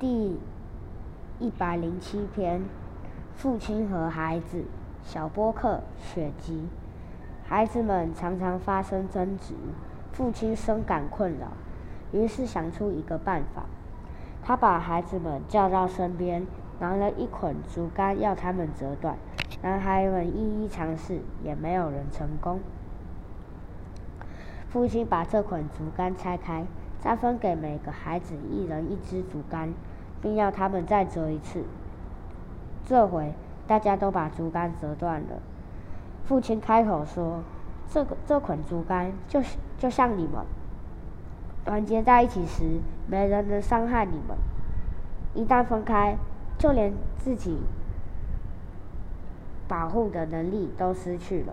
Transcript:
第一百零七篇：父亲和孩子。小波克血迹。孩子们常常发生争执，父亲深感困扰，于是想出一个办法。他把孩子们叫到身边，拿了一捆竹竿要他们折断。男孩们一一尝试，也没有人成功。父亲把这捆竹竿拆开，再分给每个孩子一人一支竹竿，并要他们再折一次。这回大家都把竹竿折断了。父亲开口说：“这个这捆竹竿就就像你们团结在一起时，没人能伤害你们；一旦分开，就连自己保护的能力都失去了。”